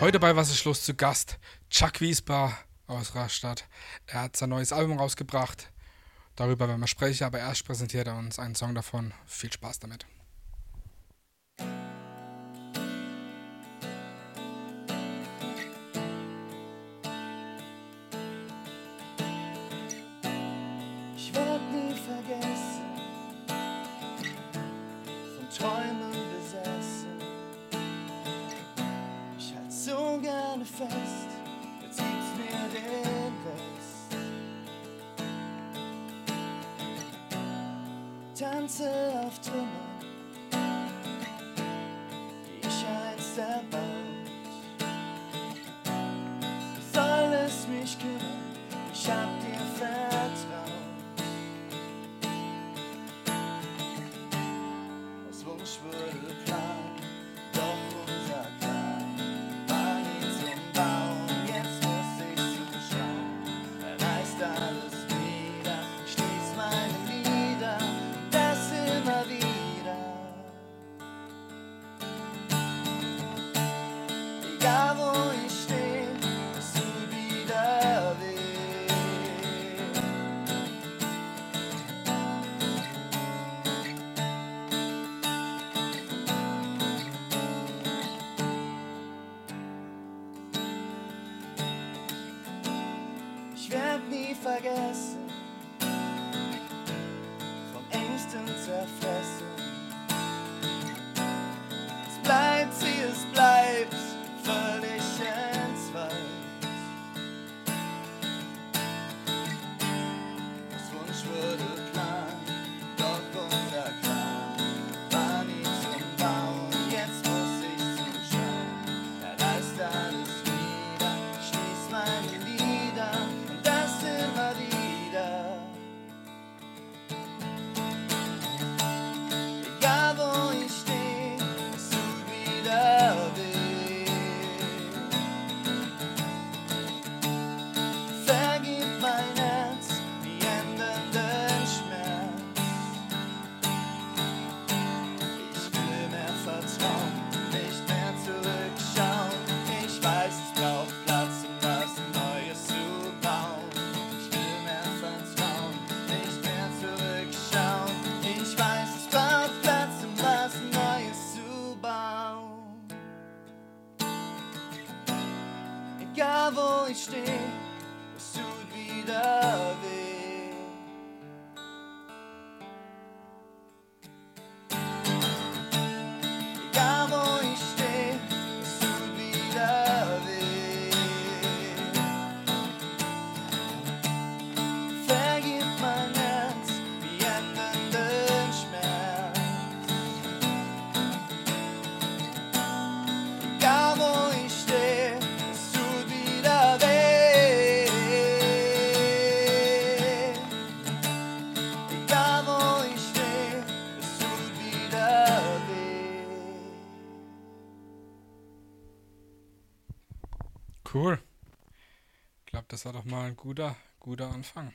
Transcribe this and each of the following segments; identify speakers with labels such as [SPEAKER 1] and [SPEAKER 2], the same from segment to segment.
[SPEAKER 1] Heute bei Was ist los zu Gast Chuck Wiesbar aus Rastatt. Er hat sein neues Album rausgebracht. Darüber werden wir sprechen, aber erst präsentiert er uns einen Song davon. Viel Spaß damit.
[SPEAKER 2] Tanze auf Trümmer, die ich einst erbaut. Soll es mich kümmern? Ich hab dir guess. Wo ich stehe,
[SPEAKER 1] war doch mal ein guter, guter Anfang.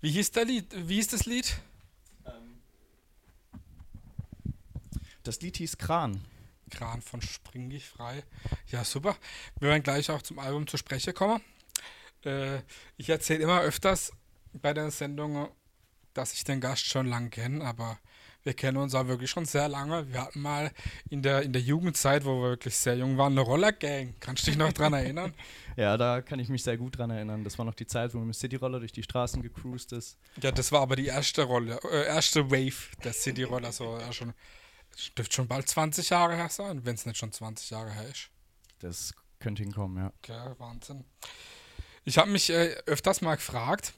[SPEAKER 1] Wie hieß der Lied? Wie hieß das Lied?
[SPEAKER 3] Das Lied hieß Kran.
[SPEAKER 1] Kran von Spring dich frei. Ja, super. Wir werden gleich auch zum Album zur Spreche kommen. Äh, ich erzähle immer öfters bei den Sendungen, dass ich den Gast schon lange kenne, aber wir kennen uns auch wirklich schon sehr lange. Wir hatten mal in der, in der Jugendzeit, wo wir wirklich sehr jung waren, eine Rollergang. Kannst du dich noch dran erinnern?
[SPEAKER 3] Ja, da kann ich mich sehr gut dran erinnern. Das war noch die Zeit, wo man mit Cityroller durch die Straßen gecruised ist.
[SPEAKER 1] Ja, das war aber die erste Rolle, äh, erste Wave der City Roller. So, ja, schon, das dürfte schon bald 20 Jahre her sein, wenn es nicht schon 20 Jahre her ist.
[SPEAKER 3] Das könnte hinkommen, ja.
[SPEAKER 1] Okay, Wahnsinn. Ich habe mich äh, öfters mal gefragt,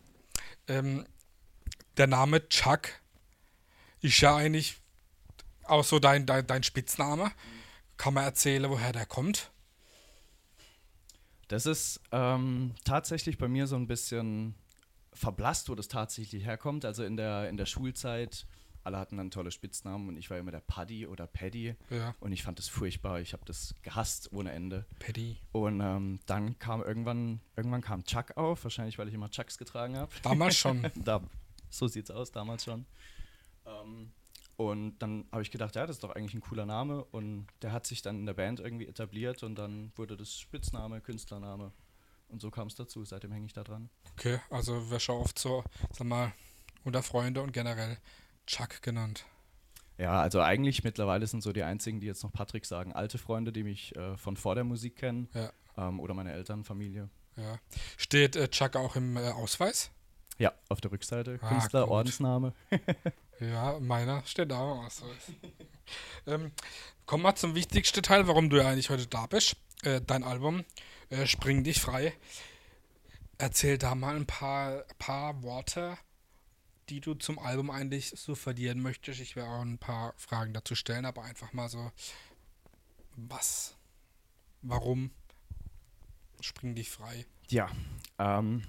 [SPEAKER 1] ähm, der Name Chuck ist ja eigentlich auch so dein, dein, dein Spitzname. Kann man erzählen, woher der kommt?
[SPEAKER 3] Das ist ähm, tatsächlich bei mir so ein bisschen verblasst, wo das tatsächlich herkommt. Also in der, in der Schulzeit, alle hatten dann tolle Spitznamen und ich war immer der Paddy oder Paddy
[SPEAKER 1] Ja,
[SPEAKER 3] und ich fand das furchtbar. Ich habe das gehasst ohne Ende.
[SPEAKER 1] Paddy.
[SPEAKER 3] Und ähm, dann kam irgendwann, irgendwann kam Chuck auf, wahrscheinlich weil ich immer Chucks getragen habe.
[SPEAKER 1] Damals schon.
[SPEAKER 3] da, so sieht's aus, damals schon. Ähm,
[SPEAKER 2] Und dann habe ich gedacht, ja, das ist doch eigentlich ein cooler Name. Und der hat sich dann in der Band irgendwie etabliert und dann wurde das Spitzname, Künstlername. Und so kam es dazu. Seitdem hänge ich da dran.
[SPEAKER 1] Okay, also wir schon oft so, sag mal, unter Freunde und generell Chuck genannt.
[SPEAKER 2] Ja, also eigentlich mittlerweile sind so die einzigen, die jetzt noch Patrick sagen, alte Freunde, die mich äh, von vor der Musik kennen.
[SPEAKER 1] Ja.
[SPEAKER 2] Ähm, oder meine Eltern, Familie.
[SPEAKER 1] Ja. Steht äh, Chuck auch im äh, Ausweis?
[SPEAKER 2] Ja, auf der Rückseite.
[SPEAKER 1] Ah,
[SPEAKER 2] Künstler,
[SPEAKER 1] gut.
[SPEAKER 2] Ordensname.
[SPEAKER 1] Ja, meiner steht da im Ausweis. ähm, kommen wir zum wichtigsten Teil, warum du ja eigentlich heute da bist. Äh, dein Album äh, Spring dich frei. Erzähl da mal ein paar, paar Worte, die du zum Album eigentlich so verlieren möchtest. Ich werde auch ein paar Fragen dazu stellen, aber einfach mal so, was, warum Spring dich frei?
[SPEAKER 2] Ja, ähm,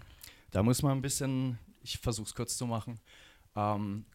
[SPEAKER 2] da muss man ein bisschen, ich versuche es kurz zu machen. Ähm,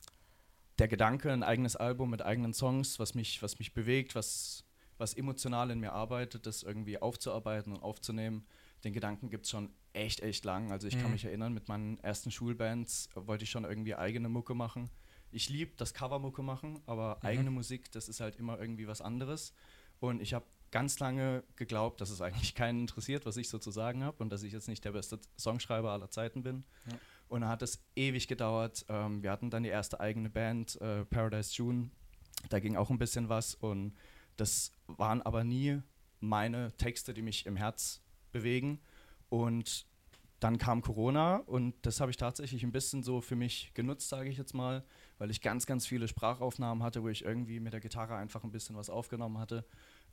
[SPEAKER 2] der Gedanke, ein eigenes Album mit eigenen Songs, was mich, was mich bewegt, was, was emotional in mir arbeitet, das irgendwie aufzuarbeiten und aufzunehmen, den Gedanken gibt es schon echt, echt lang. Also ich kann
[SPEAKER 1] Mhm.
[SPEAKER 2] mich erinnern, mit meinen ersten Schulbands äh, wollte ich schon irgendwie eigene Mucke machen. Ich liebe das Covermucke machen, aber eigene Musik, das ist halt immer irgendwie was anderes. Und ich habe ganz lange geglaubt, dass es eigentlich keinen interessiert, was ich so zu sagen habe und dass ich jetzt nicht der beste Songschreiber aller Zeiten bin.
[SPEAKER 1] Ja.
[SPEAKER 2] Und dann hat es ewig gedauert. Ähm, wir hatten dann die erste eigene Band, äh, Paradise June. Da ging auch ein bisschen was und das waren aber nie meine Texte, die mich im Herz bewegen. Und dann kam Corona und das habe ich tatsächlich ein bisschen so für mich genutzt, sage ich jetzt mal, weil ich ganz, ganz viele Sprachaufnahmen hatte, wo ich irgendwie mit der Gitarre einfach ein bisschen was aufgenommen hatte.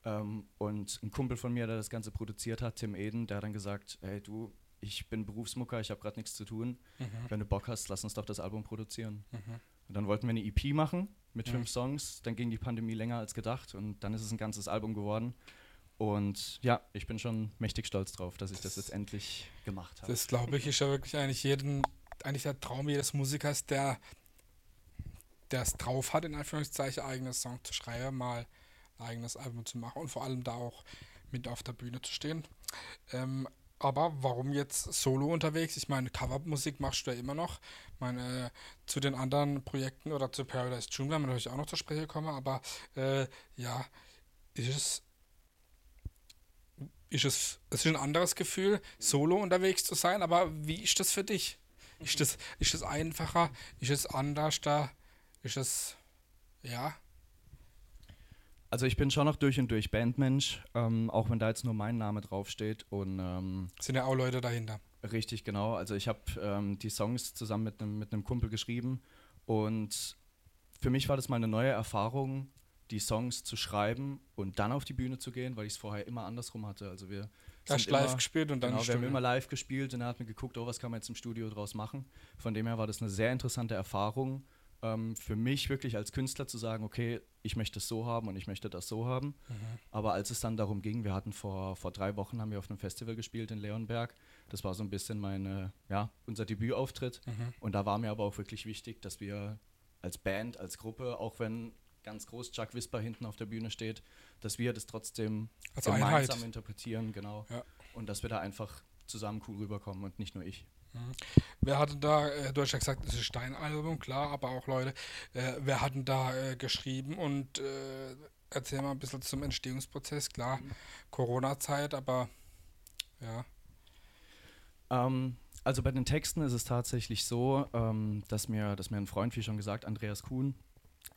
[SPEAKER 2] Ähm, und ein Kumpel von mir, der das Ganze produziert hat, Tim Eden, der hat dann gesagt, hey du, ich bin Berufsmucker, ich habe gerade nichts zu tun. Wenn du Bock hast, lass uns doch das Album produzieren. Und dann wollten wir eine EP machen mit
[SPEAKER 1] Mhm.
[SPEAKER 2] fünf Songs. Dann ging die Pandemie länger als gedacht und dann ist es ein ganzes Album geworden. Und ja, ich bin schon mächtig stolz drauf, dass ich das jetzt endlich gemacht habe.
[SPEAKER 1] Das glaube ich, ist ja wirklich eigentlich jeden, eigentlich der Traum jedes Musikers, der der es drauf hat, in Anführungszeichen eigenes Song zu schreiben, mal eigenes Album zu machen und vor allem da auch mit auf der Bühne zu stehen. Ähm, aber warum jetzt solo unterwegs? Ich meine, Covermusik machst du ja immer noch. Ich meine, äh, zu den anderen Projekten oder zu Paradise June werden wir natürlich auch noch zur Spreche kommen, aber äh, ja, ist es ist es, es ist ein anderes Gefühl, solo unterwegs zu sein, aber wie ist das für dich? Ist das, ist das einfacher? Ist es anders da? Ist es, ja,
[SPEAKER 2] Also ich bin schon noch durch und durch Bandmensch, ähm, auch wenn da jetzt nur mein Name draufsteht. Und ähm,
[SPEAKER 1] sind ja auch Leute dahinter.
[SPEAKER 2] Richtig, genau. Also ich habe ähm, die Songs zusammen mit einem mit Kumpel geschrieben und für mich war das mal eine neue Erfahrung, die Songs zu schreiben und dann auf die Bühne zu gehen, weil ich es vorher immer andersrum hatte. Also wir
[SPEAKER 1] Erst live
[SPEAKER 2] immer-
[SPEAKER 1] gespielt und dann
[SPEAKER 2] genau, wir haben immer live gespielt und er hat mir geguckt, oh, was kann man jetzt im Studio draus machen. Von dem her war das eine sehr interessante Erfahrung ähm, für mich wirklich als Künstler zu sagen, okay, ich möchte es so haben und ich möchte das so haben. Aber als es dann darum ging, wir hatten vor, vor drei Wochen haben wir auf einem Festival gespielt in Leonberg. Das war so ein bisschen meine, ja, unser Debütauftritt.
[SPEAKER 1] Mhm.
[SPEAKER 2] Und da war mir aber auch wirklich wichtig, dass wir als Band, als Gruppe, auch wenn ganz groß Chuck Whisper hinten auf der Bühne steht, dass wir das trotzdem
[SPEAKER 1] Als
[SPEAKER 2] gemeinsam
[SPEAKER 1] Einheit.
[SPEAKER 2] interpretieren, genau.
[SPEAKER 1] Ja.
[SPEAKER 2] Und dass wir da einfach zusammen cool rüberkommen und nicht nur ich.
[SPEAKER 1] Wer hat denn da, äh, du hast ja gesagt, es ist dein Album, klar, aber auch Leute, äh, wer hat denn da äh, geschrieben? Und äh, erzähl mal ein bisschen zum Entstehungsprozess, klar, Corona-Zeit, aber ja,
[SPEAKER 2] Ähm, also bei den Texten ist es tatsächlich so, ähm, dass, mir, dass mir ein Freund, wie schon gesagt, Andreas Kuhn,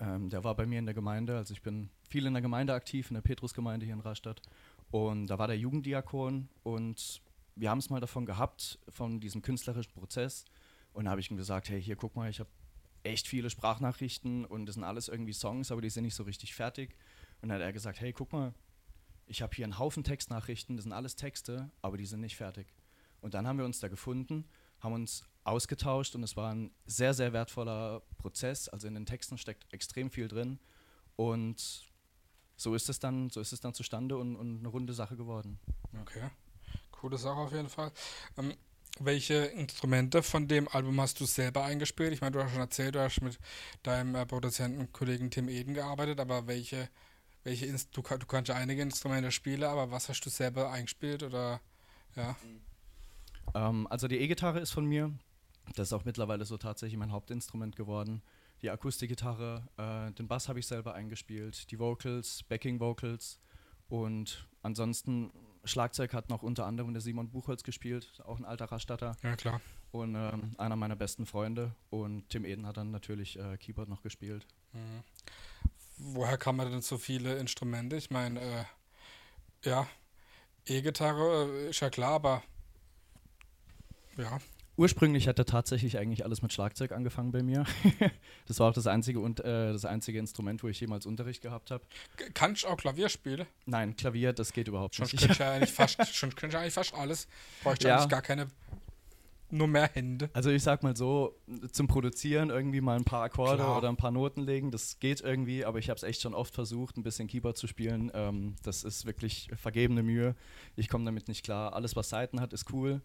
[SPEAKER 2] ähm, der war bei mir in der Gemeinde, also ich bin viel in der Gemeinde aktiv, in der Petrusgemeinde hier in Rastatt. Und da war der Jugenddiakon und wir haben es mal davon gehabt, von diesem künstlerischen Prozess. Und da habe ich ihm gesagt, hey, hier guck mal, ich habe echt viele Sprachnachrichten und das sind alles irgendwie Songs, aber die sind nicht so richtig fertig. Und dann hat er gesagt, hey, guck mal, ich habe hier einen Haufen Textnachrichten, das sind alles Texte, aber die sind nicht fertig. Und dann haben wir uns da gefunden, haben uns ausgetauscht und es war ein sehr, sehr wertvoller Prozess. Also in den Texten steckt extrem viel drin. Und so ist es dann, so ist es dann zustande und, und eine runde Sache geworden.
[SPEAKER 1] okay, coole Sache auf jeden Fall. Ähm, welche Instrumente von dem Album hast du selber eingespielt? Ich meine, du hast schon erzählt, du hast mit deinem äh, Produzentenkollegen Tim Eden gearbeitet, aber welche, welche Inst du, du kannst ja einige Instrumente spielen, aber was hast du selber eingespielt oder ja?
[SPEAKER 2] Ähm, also die E-Gitarre ist von mir. Das ist auch mittlerweile so tatsächlich mein Hauptinstrument geworden. die Akustikgitarre, äh, den Bass habe ich selber eingespielt, die Vocals, Backing Vocals und ansonsten Schlagzeug hat noch unter anderem der Simon Buchholz gespielt, auch ein alter Rastatter
[SPEAKER 1] Ja, klar.
[SPEAKER 2] und ähm, einer meiner besten Freunde und Tim Eden hat dann natürlich äh, Keyboard noch gespielt.
[SPEAKER 1] Mhm. Woher kann man denn so viele Instrumente? Ich meine, äh, ja, E-Gitarre äh, ist ja klar, aber ja,
[SPEAKER 2] Ursprünglich hat er tatsächlich eigentlich alles mit Schlagzeug angefangen bei mir. das war auch das einzige und äh, das einzige Instrument, wo ich jemals Unterricht gehabt habe.
[SPEAKER 1] K- kann ich auch Klavier spielen?
[SPEAKER 2] Nein, Klavier, das geht überhaupt
[SPEAKER 1] Schon
[SPEAKER 2] nicht.
[SPEAKER 1] könnte ich ja eigentlich fast, schon könnte ich eigentlich fast alles. Bräuchte
[SPEAKER 2] Ja.
[SPEAKER 1] eigentlich gar keine, nur mehr Hände.
[SPEAKER 2] Also ich sag mal so, zum Produzieren irgendwie mal ein paar Akkorde
[SPEAKER 1] Klar.
[SPEAKER 2] oder ein paar Noten legen, das geht irgendwie, aber ich habe es echt schon oft versucht, ein bisschen Keyboard zu spielen. Ähm, das ist wirklich vergebene Mühe. Ich komme damit nicht klar. Alles, was Seiten hat, ist cool.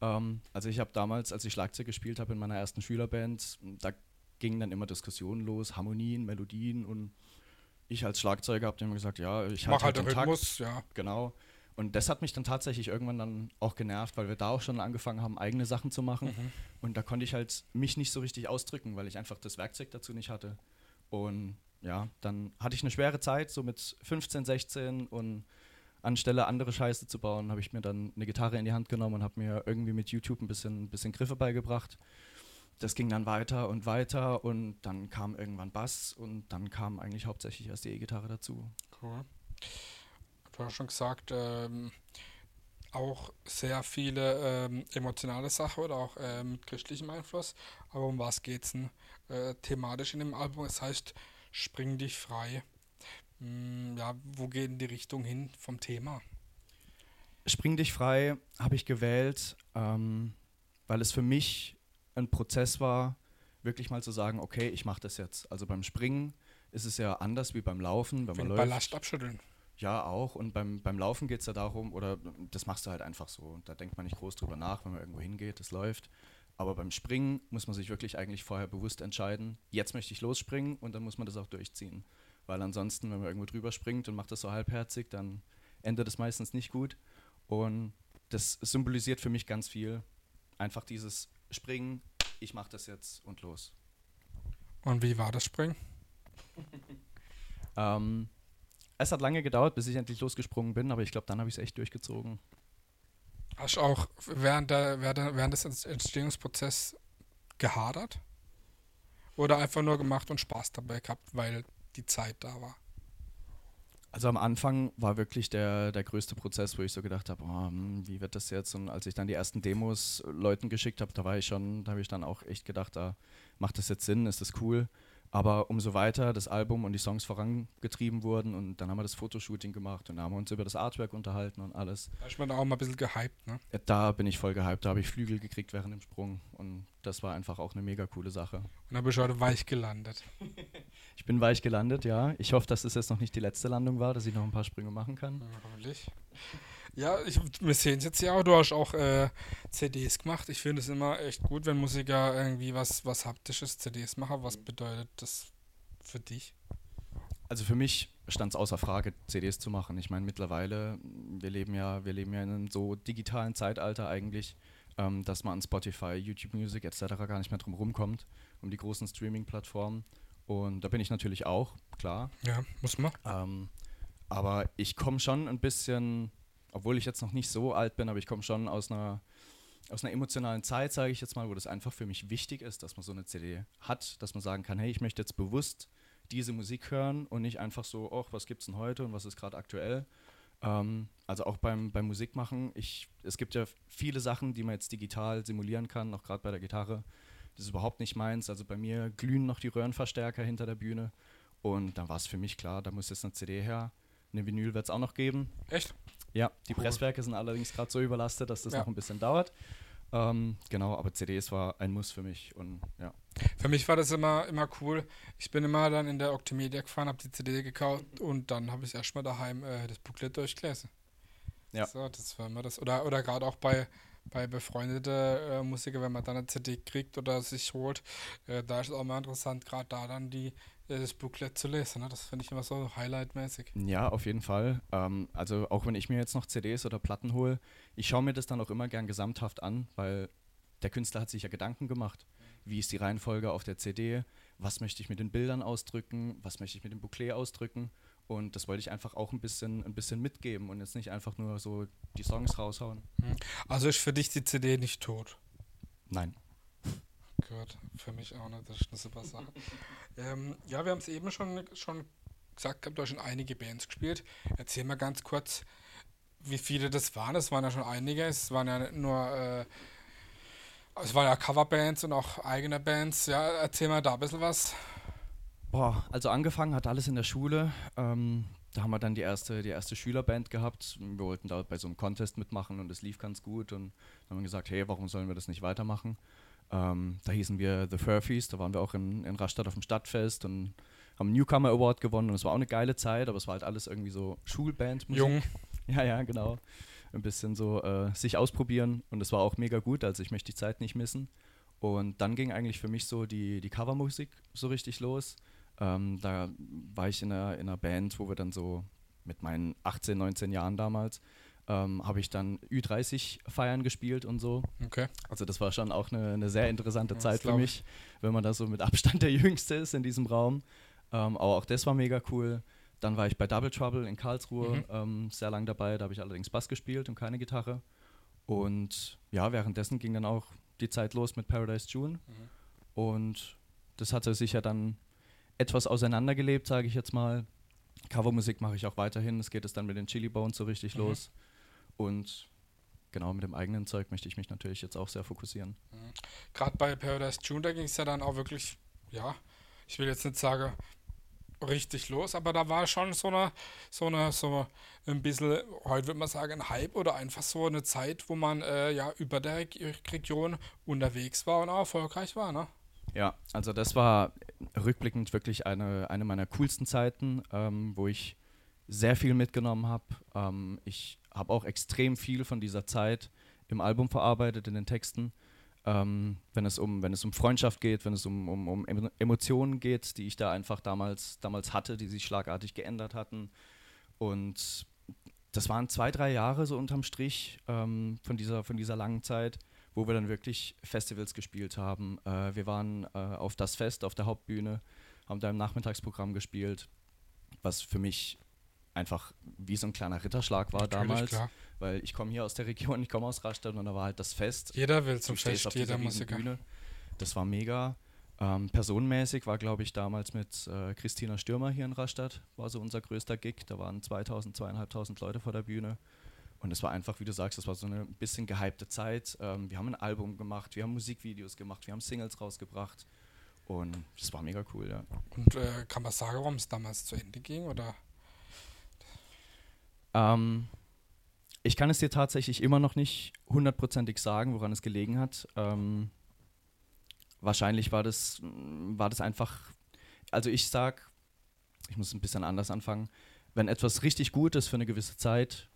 [SPEAKER 2] Ähm, also ich habe damals, als ich Schlagzeug gespielt habe in meiner ersten Schülerband, da gingen dann immer Diskussionen los, Harmonien, Melodien und ich als Schlagzeuger habe dann immer gesagt, ja, ich halte
[SPEAKER 1] halt den
[SPEAKER 2] den Takt.
[SPEAKER 1] Rhythmus, ja.
[SPEAKER 2] Genau. Und das hat mich dann tatsächlich irgendwann dann auch genervt, weil wir da auch schon angefangen haben, eigene Sachen zu machen.
[SPEAKER 1] Mhm.
[SPEAKER 2] Und da konnte ich halt mich nicht so richtig ausdrücken, weil ich einfach das Werkzeug dazu nicht hatte. Und ja, dann hatte ich eine schwere Zeit, so mit 15, 16 und anstelle andere Scheiße zu bauen, habe ich mir dann eine Gitarre in die Hand genommen und habe mir irgendwie mit YouTube ein bisschen, ein bisschen Griffe beigebracht. Das ging dann weiter und weiter und dann kam irgendwann Bass und dann kam eigentlich hauptsächlich erst die E-Gitarre dazu.
[SPEAKER 1] Cool. Du hast schon gesagt, ähm, auch sehr viele ähm, emotionale Sachen oder auch äh, mit christlichem Einfluss. Aber um was geht's denn äh, thematisch in dem Album? Es heißt, spring dich frei. Hm, ja, wo geht denn die Richtung hin vom Thema?
[SPEAKER 2] Spring dich frei habe ich gewählt, ähm, weil es für mich ein Prozess war, wirklich mal zu sagen, okay, ich mache das jetzt. Also beim Springen ist es ja anders wie beim Laufen, wenn man
[SPEAKER 1] Wenn
[SPEAKER 2] läuft.
[SPEAKER 1] Ballast abschütteln.
[SPEAKER 2] Ja, auch. Und beim, beim Laufen geht es ja darum, oder das machst du halt einfach so. Und da denkt man nicht groß drüber nach, wenn man irgendwo hingeht, das läuft. Aber beim Springen muss man sich wirklich eigentlich vorher bewusst entscheiden, jetzt möchte ich losspringen und dann muss man das auch durchziehen. Weil ansonsten, wenn man irgendwo drüber springt und macht das so halbherzig, dann endet es meistens nicht gut. Und das symbolisiert für mich ganz viel. Einfach dieses Springen, ich mache das jetzt und los.
[SPEAKER 1] Und wie war das Springen?
[SPEAKER 2] Ähm, es hat lange gedauert, bis ich endlich losgesprungen bin, aber ich glaube, dann habe ich es echt durchgezogen.
[SPEAKER 1] Hast du auch während, der, während, des Ent- Entstehungsprozesses gehadert? Oder einfach nur gemacht und Spaß dabei gehabt, weil die Zeit da war?
[SPEAKER 2] Also am Anfang war wirklich der, der größte Prozess, wo ich so gedacht habe, oh, hm, wie wird das jetzt? Und als ich dann die ersten Demos Leuten geschickt habe, da war ich schon, da habe ich dann auch echt gedacht, da macht das jetzt Sinn, ist das cool. Aber umso weiter das Album und die Songs vorangetrieben wurden und dann haben wir das Fotoshooting gemacht und da haben wir uns über das Artwork unterhalten und alles.
[SPEAKER 1] Da ist man auch mal ein bisschen gehypt, ne?
[SPEAKER 2] Ja, Da bin ich voll gehypt, da habe ich Flügel gekriegt während dem Sprung und das war einfach auch eine mega coole Sache.
[SPEAKER 1] Und dann bist du heute weich gelandet.
[SPEAKER 2] Ich bin weich gelandet, ja. Ich hoffe, dass es jetzt noch nicht die letzte Landung war, dass ich noch ein paar Sprünge machen kann.
[SPEAKER 1] Ja, hoffentlich. Ja, ich, wir sehen es jetzt ja auch. Du hast auch äh, CDs gemacht. Ich finde es immer echt gut, wenn Musiker irgendwie was, was haptisches CDs machen. Was bedeutet das für dich?
[SPEAKER 2] Also für mich stand es außer Frage, CDs zu machen. Ich meine, mittlerweile, wir leben ja, wir leben ja in einem so digitalen Zeitalter eigentlich, ähm, dass man an Spotify, YouTube Music etc. gar nicht mehr drum rumkommt, um die großen Streaming-Plattformen. Und da bin ich natürlich auch, klar.
[SPEAKER 1] Ja, muss man.
[SPEAKER 2] Ähm, aber ich komme schon ein bisschen, obwohl ich jetzt noch nicht so alt bin, aber ich komme schon aus einer, aus einer emotionalen Zeit, sage ich jetzt mal, wo das einfach für mich wichtig ist, dass man so eine CD hat, dass man sagen kann, hey, ich möchte jetzt bewusst diese Musik hören und nicht einfach so, ach, was gibt's denn heute und was ist gerade aktuell. Ähm, also auch beim, beim Musikmachen, ich, es gibt ja viele Sachen, die man jetzt digital simulieren kann, auch gerade bei der Gitarre. Das ist überhaupt nicht meins. Also bei mir glühen noch die Röhrenverstärker hinter der Bühne. Und dann war es für mich klar, da muss jetzt eine CD her. Eine Vinyl wird es auch noch geben.
[SPEAKER 1] Echt?
[SPEAKER 2] Ja, die
[SPEAKER 1] Cool.
[SPEAKER 2] Presswerke sind allerdings gerade so überlastet, dass das
[SPEAKER 1] Ja.
[SPEAKER 2] noch ein bisschen dauert. Ähm, genau, aber CDs war ein Muss für mich. Und ja.
[SPEAKER 1] Für mich war das immer, immer cool. Ich bin immer dann in der Octimedia gefahren, habe die CD gekauft und dann habe ich erstmal daheim äh, das Booklet durchgelesen.
[SPEAKER 2] Ja.
[SPEAKER 1] So, das war immer das. Oder, oder gerade auch bei, bei befreundeten äh, Musikern, wenn man dann eine CD kriegt oder sich holt, äh, da ist es auch mal interessant, gerade da dann die, das Booklet zu lesen. Ne? Das finde ich immer so highlightmäßig.
[SPEAKER 2] Ja, auf jeden Fall. Ähm, also auch wenn ich mir jetzt noch CDs oder Platten hole, ich schaue mir das dann auch immer gern gesamthaft an, weil der Künstler hat sich ja Gedanken gemacht. Wie ist die Reihenfolge auf der CD? was möchte ich mit den Bildern ausdrücken, was möchte ich mit dem Bouclé ausdrücken. Und das wollte ich einfach auch ein bisschen, ein bisschen mitgeben und jetzt nicht einfach nur so die Songs raushauen.
[SPEAKER 1] Also ist für dich die CD nicht tot.
[SPEAKER 2] Nein.
[SPEAKER 1] Gehört für mich auch nicht, das ist eine super Sache. ähm, ja, wir haben es eben schon, schon gesagt, gehabt, du hast schon einige Bands gespielt. Erzähl mal ganz kurz, wie viele das waren. Es waren ja schon einige, es waren ja nicht nur, äh, es waren ja Coverbands und auch eigene Bands. Ja, erzähl mal da ein bisschen was.
[SPEAKER 2] Boah, also angefangen hat alles in der Schule. Ähm, da haben wir dann die erste, die erste Schülerband gehabt. Wir wollten da bei so einem Contest mitmachen und es lief ganz gut. Und dann haben wir gesagt, hey, warum sollen wir das nicht weitermachen? Ähm, da hießen wir The Furfies, da waren wir auch in, in Rastatt auf dem Stadtfest und haben einen Newcomer Award gewonnen und es war auch eine geile Zeit, aber es war halt alles irgendwie so Schulband.
[SPEAKER 1] Jung.
[SPEAKER 2] Ja, ja, genau. Ein bisschen so äh, sich ausprobieren und es war auch mega gut, also ich möchte die Zeit nicht missen. Und dann ging eigentlich für mich so die, die Covermusik so richtig los. Ähm, da war ich in einer, in einer Band, wo wir dann so mit meinen 18, 19 Jahren damals, ähm, habe ich dann Ü30-Feiern gespielt und so.
[SPEAKER 1] Okay.
[SPEAKER 2] Also das war schon auch eine, eine sehr interessante
[SPEAKER 1] das
[SPEAKER 2] Zeit für mich, wenn man da so mit Abstand der Jüngste ist in diesem Raum. Ähm, aber auch das war mega cool. Dann war ich bei Double Trouble in Karlsruhe
[SPEAKER 1] Mhm.
[SPEAKER 2] ähm, sehr lang dabei. Da habe ich allerdings Bass gespielt und keine Gitarre. Und ja, währenddessen ging dann auch die Zeit los mit Paradise June.
[SPEAKER 1] Mhm.
[SPEAKER 2] Und das hatte sich ja dann etwas auseinandergelebt, sage ich jetzt mal. Covermusik mache ich auch weiterhin. Es geht es dann mit den Chili Bones so richtig
[SPEAKER 1] Mhm.
[SPEAKER 2] los. Und genau mit dem eigenen Zeug möchte ich mich natürlich jetzt auch sehr fokussieren.
[SPEAKER 1] Gerade bei Paradise June, da ging es ja dann auch wirklich, ja, ich will jetzt nicht sagen, richtig los, aber da war schon so eine, so eine, so ein bisschen, heute würde man sagen, ein Hype oder einfach so eine Zeit, wo man äh, ja über der Reg- Region unterwegs war und auch erfolgreich war, ne?
[SPEAKER 2] Ja, also das war rückblickend wirklich eine, eine meiner coolsten Zeiten, ähm, wo ich sehr viel mitgenommen habe. Ähm, ich habe auch extrem viel von dieser Zeit im Album verarbeitet, in den Texten. Ähm, wenn, es um, wenn es um Freundschaft geht, wenn es um, um, um Emo- Emotionen geht, die ich da einfach damals, damals hatte, die sich schlagartig geändert hatten. Und das waren zwei, drei Jahre so unterm Strich ähm, von, dieser, von dieser langen Zeit, wo wir dann wirklich Festivals gespielt haben. Äh, wir waren äh, auf das Fest, auf der Hauptbühne, haben da im Nachmittagsprogramm gespielt, was für mich einfach wie so ein kleiner Ritterschlag war
[SPEAKER 1] Natürlich,
[SPEAKER 2] damals,
[SPEAKER 1] klar.
[SPEAKER 2] weil ich komme hier aus der Region, ich komme aus Rastatt und da war halt das Fest.
[SPEAKER 1] Jeder will zum Fest,
[SPEAKER 2] auf
[SPEAKER 1] jeder Musiker.
[SPEAKER 2] Bühne. Das war mega. Ähm, personenmäßig war, glaube ich, damals mit äh, Christina Stürmer hier in Rastatt, war so unser größter Gig. Da waren 2000, 2500 Leute vor der Bühne. Und es war einfach, wie du sagst, das war so eine bisschen gehypte Zeit. Ähm, wir haben ein Album gemacht, wir haben Musikvideos gemacht, wir haben Singles rausgebracht. Und das war mega cool, ja.
[SPEAKER 1] Und äh, kann man sagen, warum es damals zu Ende ging? Oder?
[SPEAKER 2] Ähm, ich kann es dir tatsächlich immer noch nicht hundertprozentig sagen, woran es gelegen hat. Ähm, wahrscheinlich war das, mm, war das einfach, also ich sag, ich muss ein bisschen anders anfangen, wenn etwas richtig gut ist für eine gewisse Zeit,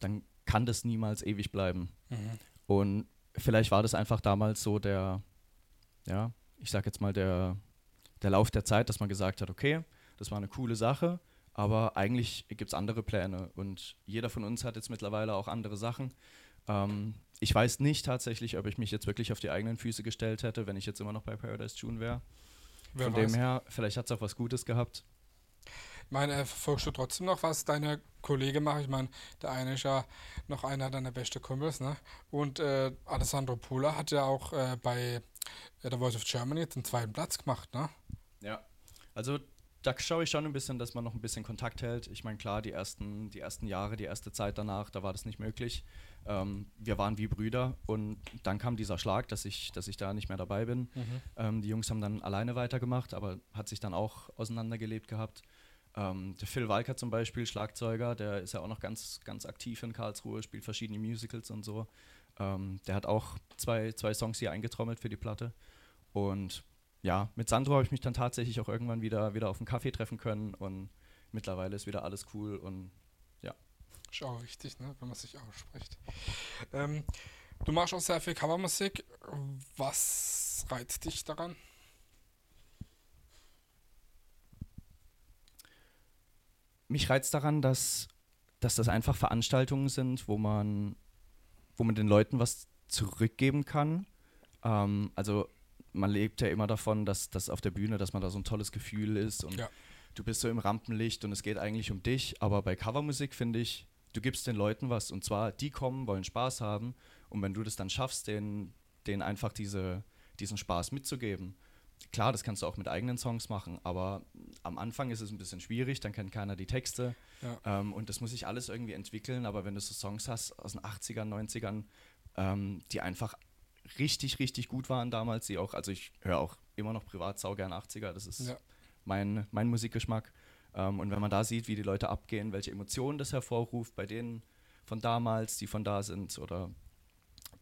[SPEAKER 2] dann kann das niemals ewig bleiben.
[SPEAKER 1] Mhm.
[SPEAKER 2] Und vielleicht war das einfach damals so der, ja, ich sag jetzt mal der, der Lauf der Zeit, dass man gesagt hat, okay, das war eine coole Sache, aber eigentlich gibt es andere Pläne und jeder von uns hat jetzt mittlerweile auch andere Sachen. Ähm, ich weiß nicht tatsächlich, ob ich mich jetzt wirklich auf die eigenen Füße gestellt hätte, wenn ich jetzt immer noch bei Paradise June wäre. Von
[SPEAKER 1] weiß.
[SPEAKER 2] dem her, vielleicht hat es auch was Gutes gehabt.
[SPEAKER 1] Ich meine, äh, verfolgst du trotzdem noch, was deine Kollegen machen? Ich meine, der eine ist ja noch einer deiner besten Kumpels, ne? Und äh, Alessandro Pula hat ja auch äh, bei äh, The Voice of Germany den zweiten Platz gemacht, ne?
[SPEAKER 2] Ja. Also da schaue ich schon ein bisschen, dass man noch ein bisschen Kontakt hält. Ich meine, klar, die ersten, die ersten Jahre, die erste Zeit danach, da war das nicht möglich. Ähm, wir waren wie Brüder und dann kam dieser Schlag, dass ich, dass ich da nicht mehr dabei bin. Ähm, die Jungs haben dann alleine weitergemacht, aber hat sich dann auch auseinandergelebt gehabt. Ähm, der Phil Walker zum Beispiel, Schlagzeuger, der ist ja auch noch ganz, ganz aktiv in Karlsruhe, spielt verschiedene Musicals und so. Ähm, der hat auch zwei, zwei Songs hier eingetrommelt für die Platte. Und ja, mit Sandro habe ich mich dann tatsächlich auch irgendwann wieder, wieder auf einen Kaffee treffen können und mittlerweile ist wieder alles cool und
[SPEAKER 1] Ist auch wichtig, ne? Wenn man sich ausspricht. Ähm, du machst auch sehr viel Covermusik. Was reizt dich daran?
[SPEAKER 2] mich reizt daran, dass, dass das einfach Veranstaltungen sind, wo man, wo man den Leuten was zurückgeben kann. Ähm, also man lebt ja immer davon, dass das auf der Bühne, dass man da so ein tolles Gefühl ist und
[SPEAKER 1] Ja.
[SPEAKER 2] du bist so im Rampenlicht und es geht eigentlich um dich. Aber bei Covermusik finde ich, du gibst den Leuten was und zwar die kommen, wollen Spaß haben und wenn du das dann schaffst, denen, denen einfach diese, diesen Spaß mitzugeben. Klar, das kannst du auch mit eigenen Songs machen, aber am Anfang ist es ein bisschen schwierig, dann kennt keiner die Texte
[SPEAKER 1] Ja.
[SPEAKER 2] ähm, und das muss sich alles irgendwie entwickeln. Aber wenn du so Songs hast aus den 80ern, 90ern, ähm, die einfach richtig, richtig gut waren damals, die auch, also ich höre auch immer noch privat saugern 80er, das ist
[SPEAKER 1] Ja.
[SPEAKER 2] mein, mein Musikgeschmack. Ähm, und wenn man da sieht, wie die Leute abgehen, welche Emotionen das hervorruft bei denen von damals, die von da sind, oder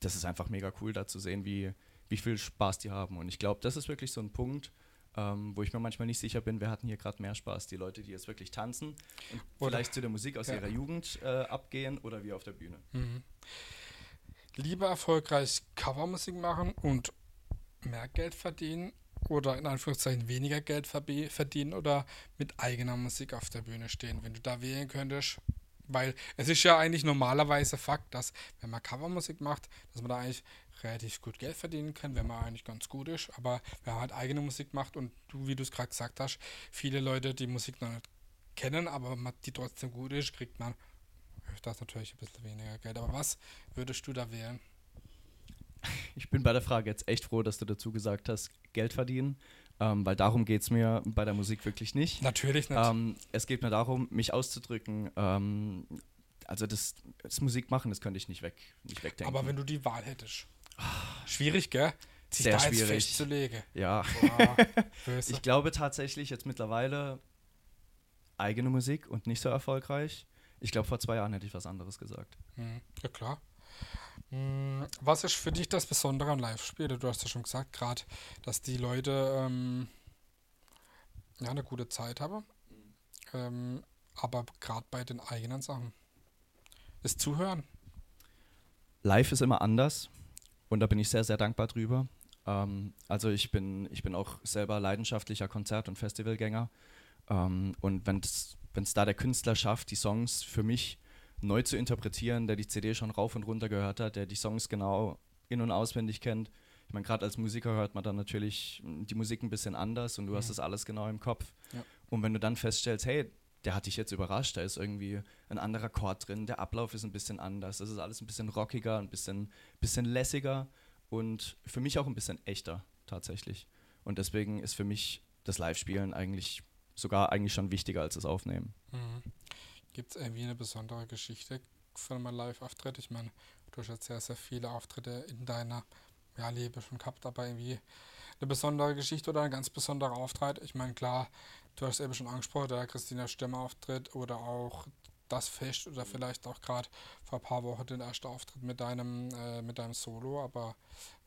[SPEAKER 2] das ist einfach mega cool, da zu sehen, wie, wie viel Spaß die haben. Und ich glaube, das ist wirklich so ein Punkt, ähm, wo ich mir manchmal nicht sicher bin, wir hatten hier gerade mehr Spaß. Die Leute, die jetzt wirklich tanzen und
[SPEAKER 1] Oder-
[SPEAKER 2] vielleicht zu der Musik aus
[SPEAKER 1] ja.
[SPEAKER 2] ihrer Jugend äh, abgehen oder wir auf der Bühne.
[SPEAKER 1] Mhm. Lieber erfolgreich Covermusik machen und mehr Geld verdienen oder in Anführungszeichen weniger Geld verdienen oder mit eigener Musik auf der Bühne stehen, wenn du da wählen könntest. Weil es ist ja eigentlich normalerweise Fakt, dass wenn man Covermusik macht, dass man da eigentlich relativ gut Geld verdienen kann, wenn man eigentlich ganz gut ist. Aber wenn man halt eigene Musik macht und du, wie du es gerade gesagt hast, viele Leute die Musik noch nicht kennen, aber die trotzdem gut ist, kriegt man das natürlich ein bisschen weniger Geld. Aber was würdest du da wählen?
[SPEAKER 2] Ich bin bei der Frage jetzt echt froh, dass du dazu gesagt hast, Geld verdienen, ähm, weil darum geht es mir bei der Musik wirklich nicht.
[SPEAKER 1] Natürlich nicht.
[SPEAKER 2] Ähm, es geht mir darum, mich auszudrücken. Ähm, also das, das Musik machen, das könnte ich nicht weg, nicht wegdenken.
[SPEAKER 1] aber wenn du die Wahl hättest. Schwierig, gell? Sich
[SPEAKER 2] Sehr
[SPEAKER 1] da jetzt
[SPEAKER 2] schwierig.
[SPEAKER 1] festzulegen.
[SPEAKER 2] ja,
[SPEAKER 1] böse.
[SPEAKER 2] ich glaube tatsächlich jetzt mittlerweile eigene Musik und nicht so erfolgreich. Ich glaube, vor zwei Jahren hätte ich was anderes gesagt.
[SPEAKER 1] Hm, ja, klar. Hm, Was ist für dich das Besondere an Live-Spielen? Du hast ja schon gesagt, gerade, dass die Leute ähm, ja, eine gute Zeit haben. Ähm, aber gerade bei den eigenen Sachen. Das Zuhören.
[SPEAKER 2] Live ist immer anders und da bin ich sehr, sehr dankbar drüber. Ähm, also ich bin, ich bin auch selber leidenschaftlicher Konzert- und Festivalgänger. Ähm, und wenn es da der Künstler schafft, die Songs für mich neu zu interpretieren, der die CD schon rauf und runter gehört hat, der die Songs genau in- und auswendig kennt. Ich meine, gerade als Musiker hört man dann natürlich mm, die Musik ein bisschen anders und du hast
[SPEAKER 1] Mhm.
[SPEAKER 2] das alles genau im Kopf.
[SPEAKER 1] Ja.
[SPEAKER 2] Und wenn du dann feststellst, hey, der hat dich jetzt überrascht, da ist irgendwie ein anderer Chord drin, der Ablauf ist ein bisschen anders, das ist alles ein bisschen rockiger, ein bisschen, bisschen lässiger und für mich auch ein bisschen echter tatsächlich. Und deswegen ist für mich das Live-Spielen eigentlich sogar eigentlich schon wichtiger als das Aufnehmen.
[SPEAKER 1] Mhm. Gibt es irgendwie eine besondere Geschichte von einem Live-Auftritt? Ich meine, du hast jetzt sehr, sehr viele Auftritte in deiner ja, Leben schon gehabt, aber irgendwie eine besondere Geschichte oder ein ganz besonderer Auftritt. Ich meine, klar, du hast eben schon angesprochen, der Christina Stimme-Auftritt oder auch das Fest oder vielleicht auch gerade vor ein paar Wochen den ersten Auftritt mit deinem, äh, mit deinem Solo, aber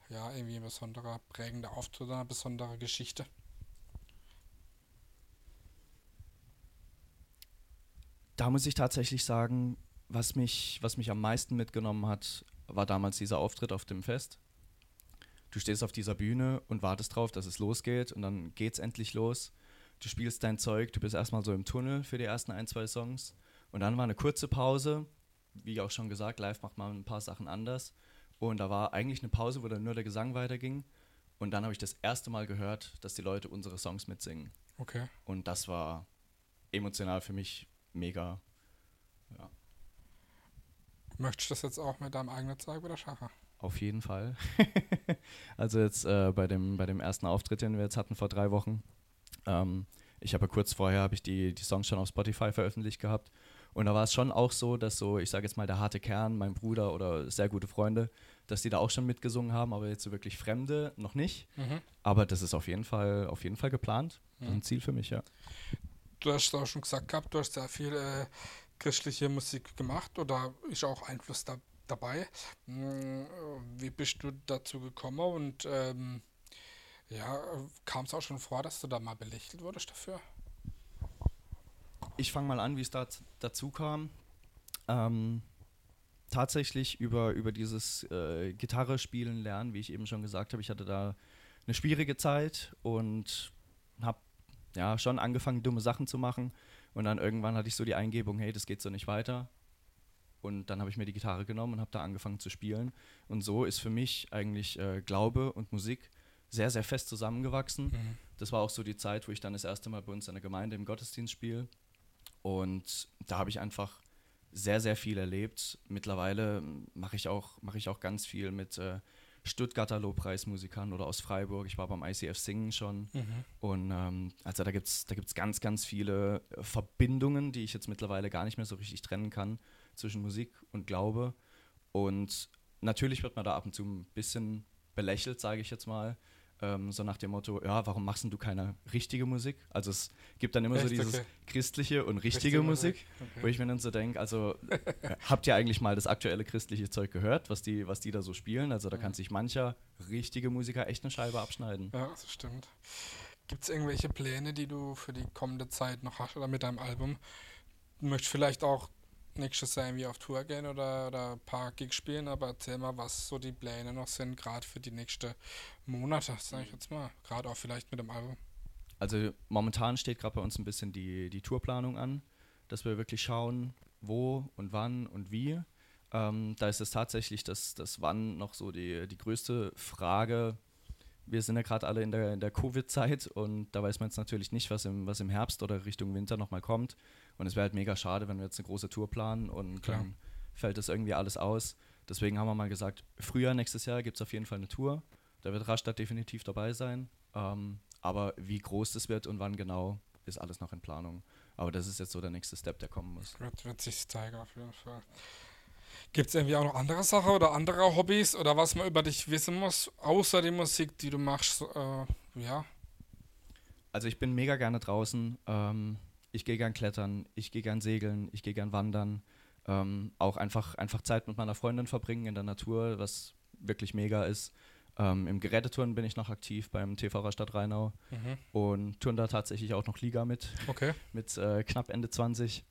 [SPEAKER 1] ja, irgendwie ein besonderer, prägender Auftritt oder eine besondere Geschichte.
[SPEAKER 2] Da muss ich tatsächlich sagen, was mich, was mich am meisten mitgenommen hat, war damals dieser Auftritt auf dem Fest. Du stehst auf dieser Bühne und wartest drauf, dass es losgeht und dann geht's endlich los. Du spielst dein Zeug, du bist erstmal so im Tunnel für die ersten ein, zwei Songs und dann war eine kurze Pause. Wie auch schon gesagt, live macht man ein paar Sachen anders. Und da war eigentlich eine Pause, wo dann nur der Gesang weiterging. Und dann habe ich das erste Mal gehört, dass die Leute unsere Songs mitsingen.
[SPEAKER 1] Okay.
[SPEAKER 2] Und das war emotional für mich mega. Ja,
[SPEAKER 1] Möchtest du das jetzt auch mit deinem eigenen Zeug wieder schaffen?
[SPEAKER 2] auf jeden Fall. also jetzt äh, bei, dem, bei dem ersten Auftritt, den wir jetzt hatten vor drei Wochen. Ähm, ich habe ja kurz vorher habe ich die, die Songs schon auf Spotify veröffentlicht gehabt. Und da war es schon auch so, dass so, ich sage jetzt mal, der harte Kern, mein Bruder oder sehr gute Freunde, dass die da auch schon mitgesungen haben, aber jetzt so wirklich Fremde noch nicht.
[SPEAKER 1] Mhm.
[SPEAKER 2] Aber das ist auf jeden Fall, auf jeden Fall geplant.
[SPEAKER 1] Mhm.
[SPEAKER 2] ein Ziel für mich, ja.
[SPEAKER 1] Du hast auch schon gesagt gehabt, du hast sehr viel äh, christliche Musik gemacht oder ist auch Einfluss da, dabei. Äh, Wie bist du dazu gekommen und ähm, ja, kam es auch schon vor, dass du da mal belächelt wurdest dafür?
[SPEAKER 2] Ich fange mal an, wie es da, dazu kam. Ähm, tatsächlich über, über dieses äh, Gitarre spielen lernen, wie ich eben schon gesagt habe. Ich hatte da eine schwierige Zeit und habe ja schon angefangen, dumme Sachen zu machen. Und dann irgendwann hatte ich so die Eingebung, hey, das geht so nicht weiter. Und dann habe ich mir die Gitarre genommen und habe da angefangen zu spielen. Und so ist für mich eigentlich äh, Glaube und Musik sehr, sehr fest zusammengewachsen.
[SPEAKER 1] Mhm.
[SPEAKER 2] Das war auch so die Zeit, wo ich dann das erste Mal bei uns in der Gemeinde im Gottesdienst spiele. Und da habe ich einfach sehr, sehr viel erlebt. Mittlerweile mache ich, auch, mache ich auch ganz viel mit äh, Stuttgarter Lobpreismusikern oder aus Freiburg. Ich war beim ICF Singen schon.
[SPEAKER 1] Mhm.
[SPEAKER 2] Und ähm, also da gibt es da gibt's ganz, ganz viele äh, Verbindungen, die ich jetzt mittlerweile gar nicht mehr so richtig trennen kann zwischen Musik und Glaube. Und natürlich wird man da ab und zu ein bisschen belächelt, sage ich jetzt mal. Ähm, so nach dem Motto, ja, warum machst denn du keine richtige Musik? Also es gibt dann immer so
[SPEAKER 1] Echt?
[SPEAKER 2] dieses
[SPEAKER 1] Okay.
[SPEAKER 2] christliche und richtige,
[SPEAKER 1] Richtige
[SPEAKER 2] Musik,
[SPEAKER 1] Okay.
[SPEAKER 2] wo ich mir dann so denke, also äh, habt ihr eigentlich mal das aktuelle christliche Zeug gehört, was die, was die da so spielen? Also da kann sich mancher richtige Musiker echt eine Scheibe abschneiden.
[SPEAKER 1] Ja, das stimmt. Gibt es irgendwelche Pläne, die du für die kommende Zeit noch hast oder mit deinem Album? Du möchtest vielleicht auch nächstes Jahr irgendwie auf Tour gehen oder, oder ein paar Gigs spielen, aber erzähl mal, was so die Pläne noch sind, gerade für die nächsten Monate, sag ich jetzt mal. Gerade auch vielleicht mit dem Album.
[SPEAKER 2] Also momentan steht gerade bei uns ein bisschen die, die Tourplanung an, dass wir wirklich schauen, wo und wann und wie. Ähm, da ist es tatsächlich das, das Wann noch so die, die größte Frage. Wir sind ja gerade alle in der, in der Covid-Zeit und da weiß man jetzt natürlich nicht, was im, was im Herbst oder Richtung Winter nochmal kommt. Und es wäre halt mega schade, wenn wir jetzt eine große Tour planen und
[SPEAKER 1] Klar.
[SPEAKER 2] dann fällt das irgendwie alles aus. Deswegen haben wir mal gesagt, Frühjahr nächstes Jahr gibt es auf jeden Fall eine Tour. Da wird Rastatt definitiv dabei sein. Ähm, aber wie groß das wird und wann genau, ist alles noch in Planung. Aber das ist jetzt so der nächste Step, der kommen muss.
[SPEAKER 1] Wird, wird sich zeigen auf jeden Fall. Gibt es irgendwie auch noch andere Sachen oder andere Hobbys oder was man über dich wissen muss, außer die Musik, die du machst? Äh, ja,
[SPEAKER 2] Also ich bin mega gerne draußen. Ähm, ich gehe gern klettern, ich gehe gern segeln, ich gehe gern wandern. Ähm, auch einfach, einfach Zeit mit meiner Freundin verbringen in der Natur, was wirklich mega ist. Ähm, Im Gerätetouren bin ich noch aktiv beim TV Rastatt Rheinau
[SPEAKER 1] mhm.
[SPEAKER 2] und turn da tatsächlich auch noch Liga mit,
[SPEAKER 1] okay.
[SPEAKER 2] mit äh, knapp Ende 20.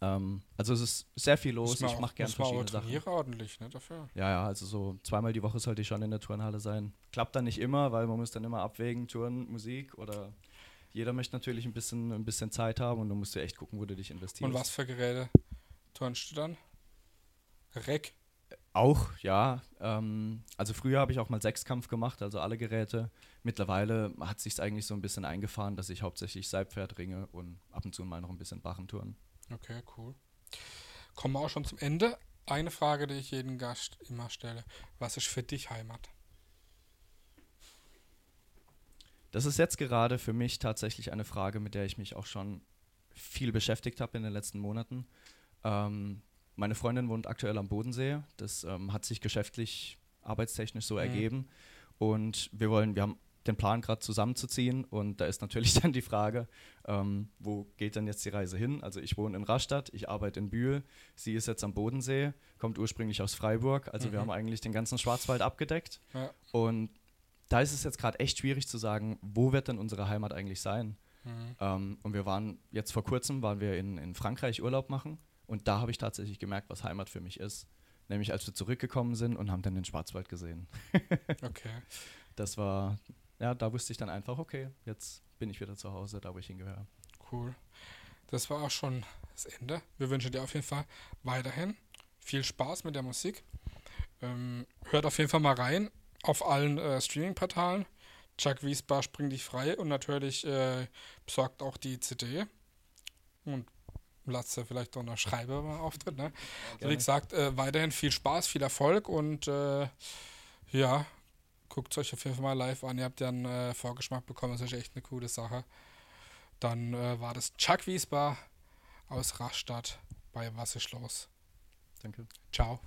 [SPEAKER 2] Ähm, also es ist sehr viel los. Ich mache gern
[SPEAKER 1] muss man auch
[SPEAKER 2] verschiedene Sachen.
[SPEAKER 1] ordentlich, ne, dafür.
[SPEAKER 2] Ja, ja, also so zweimal die Woche sollte ich schon in der Turnhalle sein. Klappt dann nicht immer, weil man muss dann immer abwägen, Turn, Musik oder jeder möchte natürlich ein bisschen, ein bisschen Zeit haben und du musst dir echt gucken, wo du dich investierst.
[SPEAKER 1] Und was für Geräte turnst du dann? Reck?
[SPEAKER 2] Auch, ja. Ähm, also früher habe ich auch mal Sechskampf gemacht, also alle Geräte. Mittlerweile hat sich eigentlich so ein bisschen eingefahren, dass ich hauptsächlich Seilpferd ringe und ab und zu mal noch ein bisschen Bachentouren.
[SPEAKER 1] Okay, cool. Kommen wir auch schon zum Ende. Eine Frage, die ich jeden Gast immer stelle. Was ist für dich Heimat?
[SPEAKER 2] Das ist jetzt gerade für mich tatsächlich eine Frage, mit der ich mich auch schon viel beschäftigt habe in den letzten Monaten. Ähm, meine Freundin wohnt aktuell am Bodensee. Das ähm, hat sich geschäftlich, arbeitstechnisch so
[SPEAKER 1] Mhm.
[SPEAKER 2] ergeben. Und wir wollen, wir haben den Plan gerade zusammenzuziehen. Und da ist natürlich dann die Frage, ähm, wo geht denn jetzt die Reise hin? Also ich wohne in Rastatt, ich arbeite in Bühl. Sie ist jetzt am Bodensee, kommt ursprünglich aus Freiburg. Also wir
[SPEAKER 1] Mhm.
[SPEAKER 2] haben eigentlich den ganzen Schwarzwald abgedeckt.
[SPEAKER 1] Ja.
[SPEAKER 2] Und da ist es jetzt gerade echt schwierig zu sagen, wo wird denn unsere Heimat eigentlich sein?
[SPEAKER 1] Mhm.
[SPEAKER 2] Ähm, und wir waren jetzt vor kurzem, waren wir in, in Frankreich Urlaub machen und da habe ich tatsächlich gemerkt, was Heimat für mich ist. Nämlich als wir zurückgekommen sind und haben dann den Schwarzwald gesehen.
[SPEAKER 1] Okay.
[SPEAKER 2] Das war, ja, da wusste ich dann einfach, okay, jetzt bin ich wieder zu Hause, da wo ich hingehöre.
[SPEAKER 1] Cool. Das war auch schon das Ende. Wir wünschen dir auf jeden Fall weiterhin viel Spaß mit der Musik. Ähm, hört auf jeden Fall mal rein auf allen äh, Streaming-Portalen. Chuck Wiesbar springt dich frei und natürlich äh, besorgt auch die CD. Und lasst ja vielleicht auch noch Schreiber beim Auftritt. Ne? Also wie gesagt, äh, weiterhin viel Spaß, viel Erfolg und äh, ja, guckt euch auf jeden Fall mal live an. Ihr habt ja einen äh, Vorgeschmack bekommen, das ist echt eine coole Sache. Dann äh, war das Chuck Wiesbar aus Rastatt bei Was ist los?
[SPEAKER 2] Danke.
[SPEAKER 1] Ciao.